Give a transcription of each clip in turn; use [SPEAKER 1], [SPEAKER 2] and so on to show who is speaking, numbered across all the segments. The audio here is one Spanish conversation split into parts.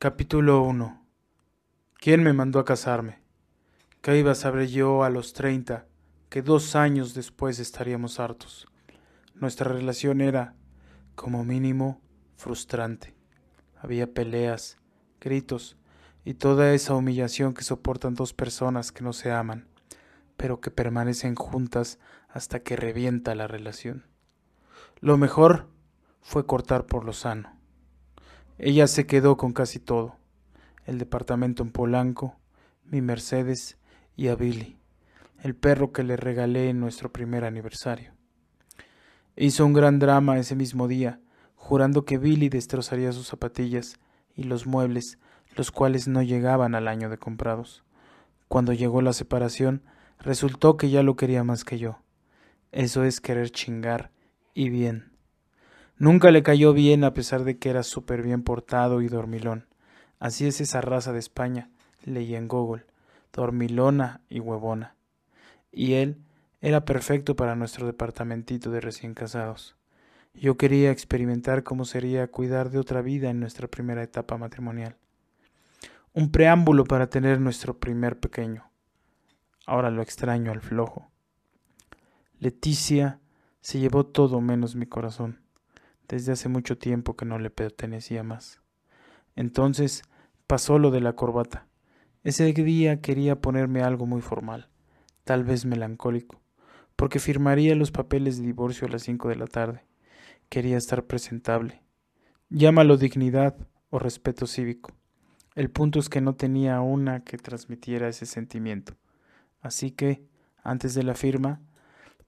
[SPEAKER 1] Capítulo 1 ¿Quién me mandó a casarme? ¿Qué iba a saber yo a los treinta que dos años después estaríamos hartos? Nuestra relación era, como mínimo, frustrante. Había peleas, gritos y toda esa humillación que soportan dos personas que no se aman, pero que permanecen juntas hasta que revienta la relación. Lo mejor fue cortar por lo sano. Ella se quedó con casi todo, el departamento en Polanco, mi Mercedes y a Billy, el perro que le regalé en nuestro primer aniversario. Hizo un gran drama ese mismo día, jurando que Billy destrozaría sus zapatillas y los muebles, los cuales no llegaban al año de comprados. Cuando llegó la separación, resultó que ya lo quería más que yo. Eso es querer chingar y bien. Nunca le cayó bien a pesar de que era súper bien portado y dormilón. Así es esa raza de España, leí en Google, dormilona y huevona. Y él era perfecto para nuestro departamentito de recién casados. Yo quería experimentar cómo sería cuidar de otra vida en nuestra primera etapa matrimonial. Un preámbulo para tener nuestro primer pequeño. Ahora lo extraño al flojo. Leticia se llevó todo menos mi corazón desde hace mucho tiempo que no le pertenecía más. Entonces pasó lo de la corbata. Ese día quería ponerme algo muy formal, tal vez melancólico, porque firmaría los papeles de divorcio a las cinco de la tarde. Quería estar presentable. Llámalo dignidad o respeto cívico. El punto es que no tenía una que transmitiera ese sentimiento. Así que, antes de la firma,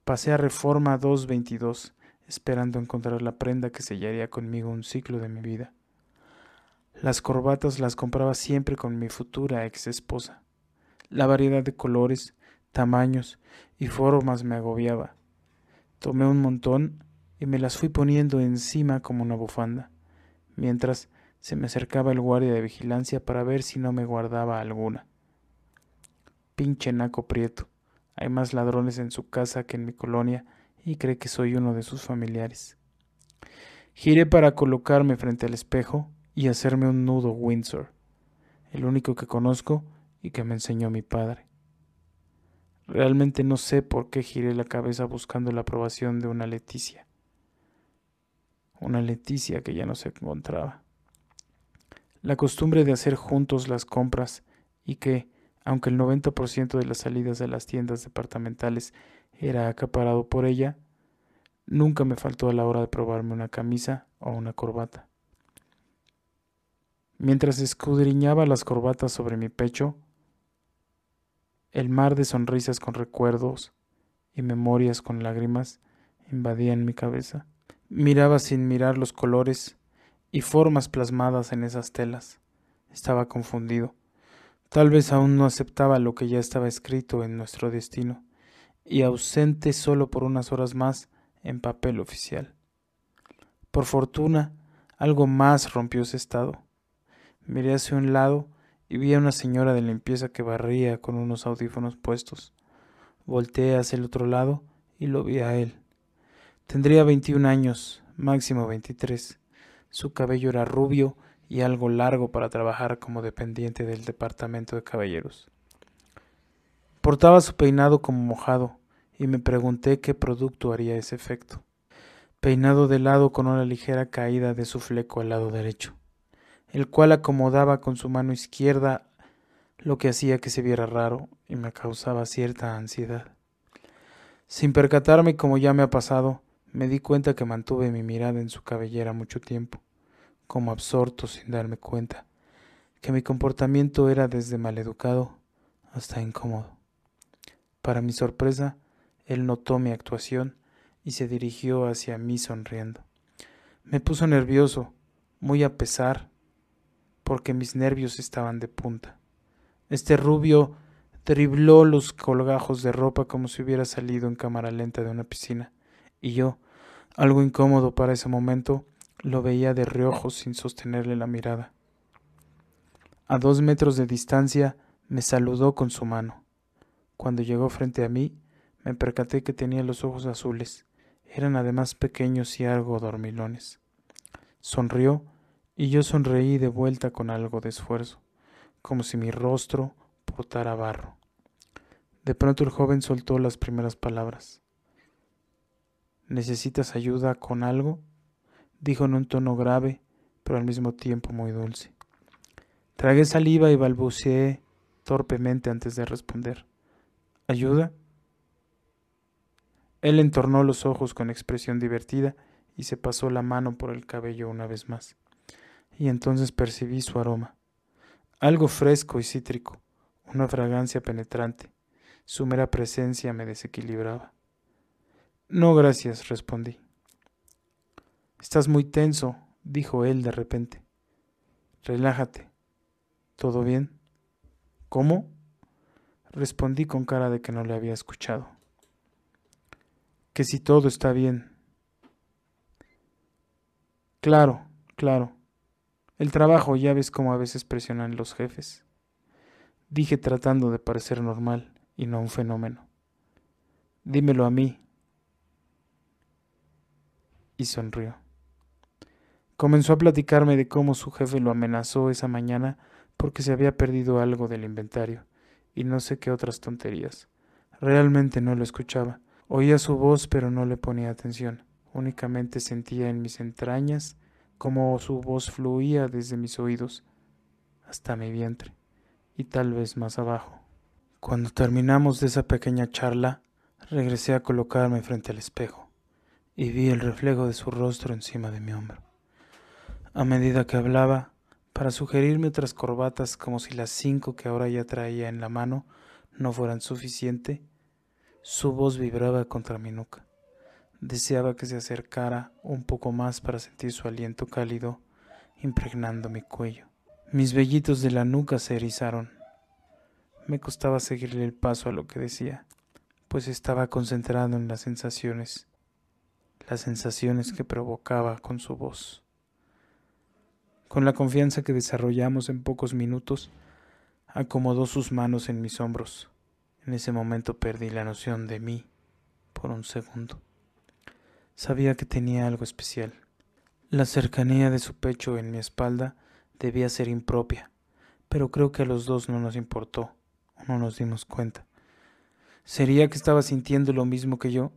[SPEAKER 1] pasé a Reforma 222 esperando encontrar la prenda que sellaría conmigo un ciclo de mi vida. Las corbatas las compraba siempre con mi futura ex esposa. La variedad de colores, tamaños y formas me agobiaba. Tomé un montón y me las fui poniendo encima como una bufanda, mientras se me acercaba el guardia de vigilancia para ver si no me guardaba alguna. Pinche naco prieto. Hay más ladrones en su casa que en mi colonia y cree que soy uno de sus familiares. Giré para colocarme frente al espejo y hacerme un nudo Windsor, el único que conozco y que me enseñó mi padre. Realmente no sé por qué giré la cabeza buscando la aprobación de una Leticia. Una Leticia que ya no se encontraba. La costumbre de hacer juntos las compras y que, aunque el 90% de las salidas de las tiendas departamentales era acaparado por ella, nunca me faltó a la hora de probarme una camisa o una corbata. Mientras escudriñaba las corbatas sobre mi pecho, el mar de sonrisas con recuerdos y memorias con lágrimas invadían mi cabeza. Miraba sin mirar los colores y formas plasmadas en esas telas. Estaba confundido. Tal vez aún no aceptaba lo que ya estaba escrito en nuestro destino y ausente solo por unas horas más en papel oficial. Por fortuna, algo más rompió ese estado. Miré hacia un lado y vi a una señora de limpieza que barría con unos audífonos puestos. Volteé hacia el otro lado y lo vi a él. Tendría veintiún años, máximo veintitrés. Su cabello era rubio y algo largo para trabajar como dependiente del departamento de caballeros. Portaba su peinado como mojado, y me pregunté qué producto haría ese efecto. Peinado de lado con una ligera caída de su fleco al lado derecho, el cual acomodaba con su mano izquierda, lo que hacía que se viera raro y me causaba cierta ansiedad. Sin percatarme como ya me ha pasado, me di cuenta que mantuve mi mirada en su cabellera mucho tiempo, como absorto sin darme cuenta, que mi comportamiento era desde maleducado hasta incómodo. Para mi sorpresa, él notó mi actuación y se dirigió hacia mí sonriendo. Me puso nervioso, muy a pesar, porque mis nervios estaban de punta. Este rubio dribló los colgajos de ropa como si hubiera salido en cámara lenta de una piscina, y yo, algo incómodo para ese momento, lo veía de reojos sin sostenerle la mirada. A dos metros de distancia me saludó con su mano. Cuando llegó frente a mí, me percaté que tenía los ojos azules. Eran además pequeños y algo dormilones. Sonrió Y yo sonreí de vuelta con algo de esfuerzo, como si mi rostro portara barro. De pronto el joven soltó las primeras palabras. ¿Necesitas ayuda con algo? dijo en un tono grave, pero al mismo tiempo muy dulce. Tragué saliva y balbuceé torpemente antes de responder. ¿Ayuda? Él entornó los ojos con expresión divertida y se pasó la mano por el cabello una vez más. Y entonces percibí su aroma. Algo fresco y cítrico, una fragancia penetrante. Su mera presencia me desequilibraba. No, gracias, respondí. Estás muy tenso, dijo él de repente. Relájate. ¿Todo bien? ¿Cómo? Respondí con cara de que no le había escuchado. Que si todo está bien. Claro, claro. El trabajo, ya ves cómo a veces presionan los jefes. Dije tratando de parecer normal y no un fenómeno. Dímelo a mí. Y sonrió. Comenzó a platicarme de cómo su jefe lo amenazó esa mañana porque se había perdido algo del inventario y no sé qué otras tonterías. Realmente no lo escuchaba. Oía su voz pero no le ponía atención. Únicamente sentía en mis entrañas cómo su voz fluía desde mis oídos hasta mi vientre y tal vez más abajo. Cuando terminamos de esa pequeña charla, regresé a colocarme frente al espejo y vi el reflejo de su rostro encima de mi hombro. A medida que hablaba, para sugerirme otras corbatas como si las cinco que ahora ya traía en la mano no fueran suficiente, su voz vibraba contra mi nuca. Deseaba que se acercara un poco más para sentir su aliento cálido impregnando mi cuello. Mis vellitos de la nuca se erizaron me costaba seguirle el paso a lo que decía, pues estaba concentrado en las sensaciones, las sensaciones que provocaba con su voz. Con la confianza que desarrollamos en pocos minutos, acomodó sus manos en mis hombros. En ese momento perdí la noción de mí por un segundo. Sabía que tenía algo especial. La cercanía de su pecho en mi espalda debía ser impropia, pero creo que a los dos no nos importó no nos dimos cuenta. ¿Sería que estaba sintiendo lo mismo que yo?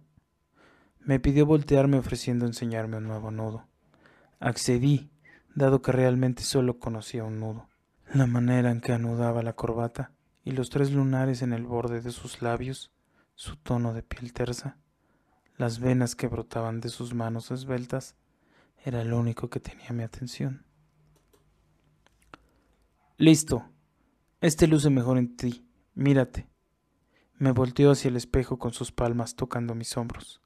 [SPEAKER 1] Me pidió voltearme ofreciendo enseñarme un nuevo nudo. Accedí, dado que realmente solo conocía un nudo. La manera en que anudaba la corbata y los tres lunares en el borde de sus labios, su tono de piel tersa, las venas que brotaban de sus manos esbeltas, era lo único que tenía mi atención. Listo. Este luce mejor en ti, Mírate. Me volteó hacia el espejo con sus palmas tocando mis hombros.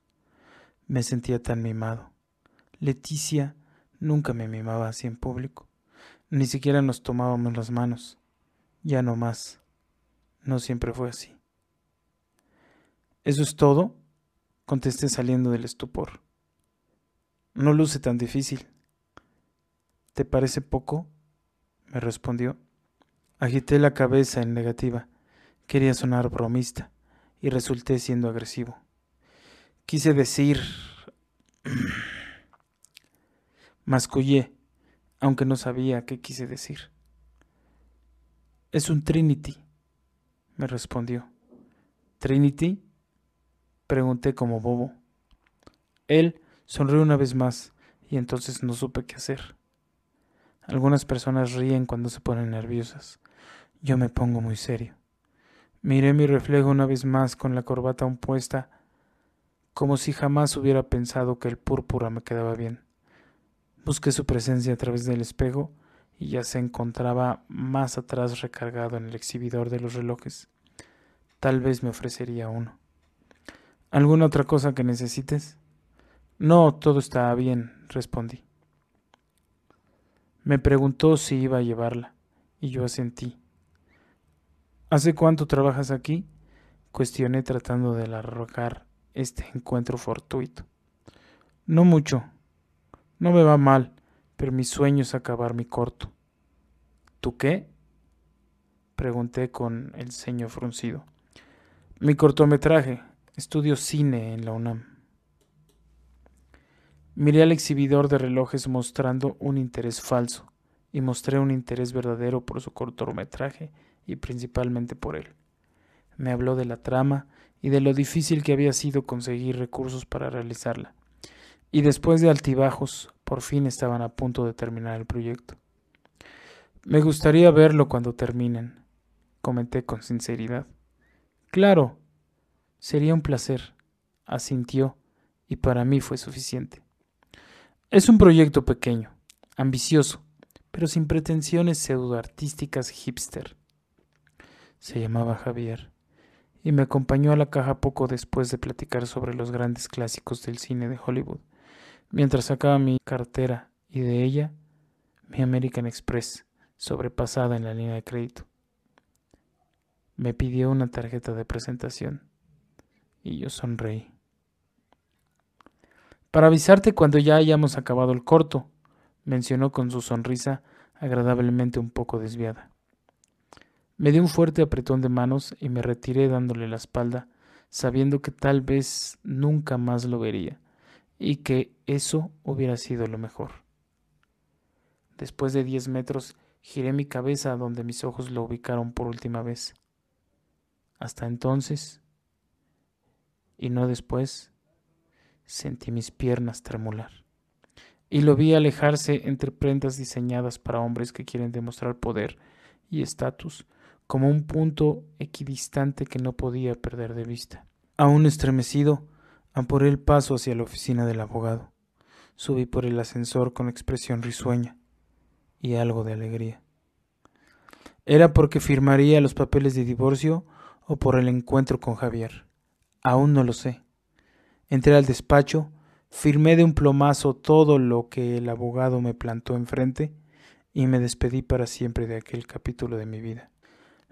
[SPEAKER 1] Me sentía tan mimado. Leticia nunca me mimaba así en público. Ni siquiera nos tomábamos las manos. Ya no más. No siempre fue así. ¿Eso es todo? contesté saliendo del estupor. No luce tan difícil. ¿Te parece poco? me respondió. Agité la cabeza en negativa. Quería sonar bromista y resulté siendo agresivo. Quise decir... Mascullé, aunque no sabía qué quise decir. Es un Trinity, me respondió. ¿Trinity? Pregunté como bobo. Él sonrió una vez más y entonces no supe qué hacer. Algunas personas ríen cuando se ponen nerviosas. Yo me pongo muy serio. Miré mi reflejo una vez más con la corbata aún puesta, como si jamás hubiera pensado que el púrpura me quedaba bien. Busqué su presencia a través del espejo y ya se encontraba más atrás recargado en el exhibidor de los relojes. Tal vez me ofrecería uno. ¿Alguna otra cosa que necesites? No, todo está bien, respondí. Me preguntó si iba a llevarla, y yo asentí. ¿Hace cuánto trabajas aquí? Cuestioné tratando de arrojar este encuentro fortuito. No mucho. No me va mal, pero mi sueño es acabar mi corto. ¿Tú qué? Pregunté con el ceño fruncido. Mi cortometraje. Estudio cine en la UNAM. Miré al exhibidor de relojes mostrando un interés falso. y mostré un interés verdadero por su cortometraje y principalmente por él. Me habló de la trama y de lo difícil que había sido conseguir recursos para realizarla. Y después de altibajos, por fin estaban a punto de terminar el proyecto. Me gustaría verlo cuando terminen, comenté con sinceridad. Claro, sería un placer, asintió, y para mí fue suficiente. Es un proyecto pequeño, ambicioso, pero sin pretensiones pseudoartísticas hipster. Se llamaba Javier y me acompañó a la caja poco después de platicar sobre los grandes clásicos del cine de Hollywood, mientras sacaba mi cartera y de ella mi American Express, sobrepasada en la línea de crédito. Me pidió una tarjeta de presentación y yo sonreí. Para avisarte cuando ya hayamos acabado el corto, mencionó con su sonrisa agradablemente un poco desviada. Me di un fuerte apretón de manos y me retiré dándole la espalda, sabiendo que tal vez nunca más lo vería, y que eso hubiera sido lo mejor. Después de diez metros giré mi cabeza donde mis ojos lo ubicaron por última vez. Hasta entonces, y no después, sentí mis piernas tremular. Y lo vi alejarse entre prendas diseñadas para hombres que quieren demostrar poder y estatus como un punto equidistante que no podía perder de vista. Aún estremecido, apuré el paso hacia la oficina del abogado. Subí por el ascensor con expresión risueña y algo de alegría. ¿Era porque firmaría los papeles de divorcio o por el encuentro con Javier? Aún no lo sé. Entré al despacho, firmé de un plomazo todo lo que el abogado me plantó enfrente y me despedí para siempre de aquel capítulo de mi vida.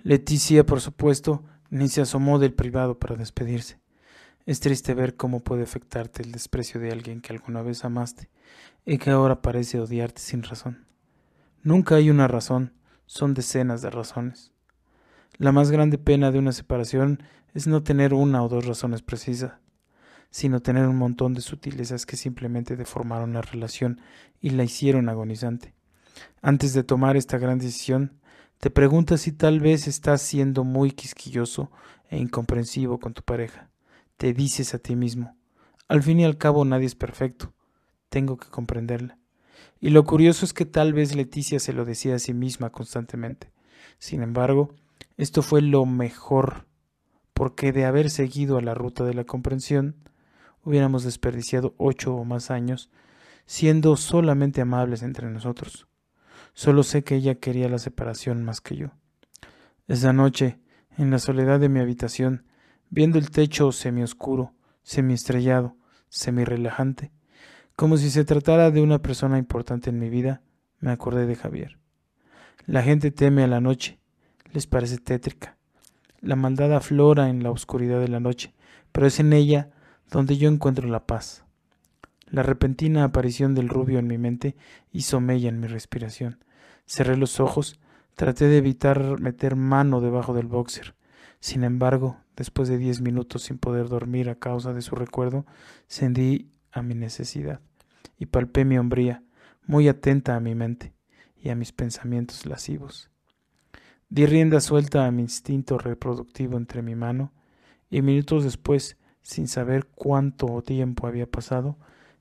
[SPEAKER 1] Leticia, por supuesto, ni se asomó del privado para despedirse. Es triste ver cómo puede afectarte el desprecio de alguien que alguna vez amaste y que ahora parece odiarte sin razón. Nunca hay una razón, son decenas de razones. La más grande pena de una separación es no tener una o dos razones precisas, sino tener un montón de sutilezas que simplemente deformaron la relación y la hicieron agonizante. Antes de tomar esta gran decisión, te preguntas si tal vez estás siendo muy quisquilloso e incomprensivo con tu pareja. Te dices a ti mismo, al fin y al cabo nadie es perfecto, tengo que comprenderla. Y lo curioso es que tal vez Leticia se lo decía a sí misma constantemente. Sin embargo, esto fue lo mejor, porque de haber seguido a la ruta de la comprensión, hubiéramos desperdiciado ocho o más años siendo solamente amables entre nosotros. Solo sé que ella quería la separación más que yo. Esa noche, en la soledad de mi habitación, viendo el techo semioscuro, semiestrellado, semirrelajante, como si se tratara de una persona importante en mi vida, me acordé de Javier. La gente teme a la noche, les parece tétrica. La maldad aflora en la oscuridad de la noche, pero es en ella donde yo encuentro la paz. La repentina aparición del rubio en mi mente hizo mella en mi respiración. Cerré los ojos, traté de evitar meter mano debajo del boxer. Sin embargo, después de diez minutos sin poder dormir a causa de su recuerdo, cedí a mi necesidad y palpé mi hombría, muy atenta a mi mente y a mis pensamientos lascivos. Di rienda suelta a mi instinto reproductivo entre mi mano y minutos después, sin saber cuánto tiempo había pasado,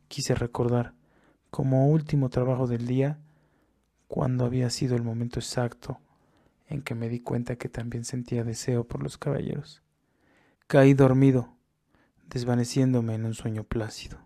[SPEAKER 1] quise recordar, como último trabajo del día, cuando había sido el momento exacto en que me di cuenta que también sentía deseo por los caballeros. Caí dormido, desvaneciéndome en un sueño plácido.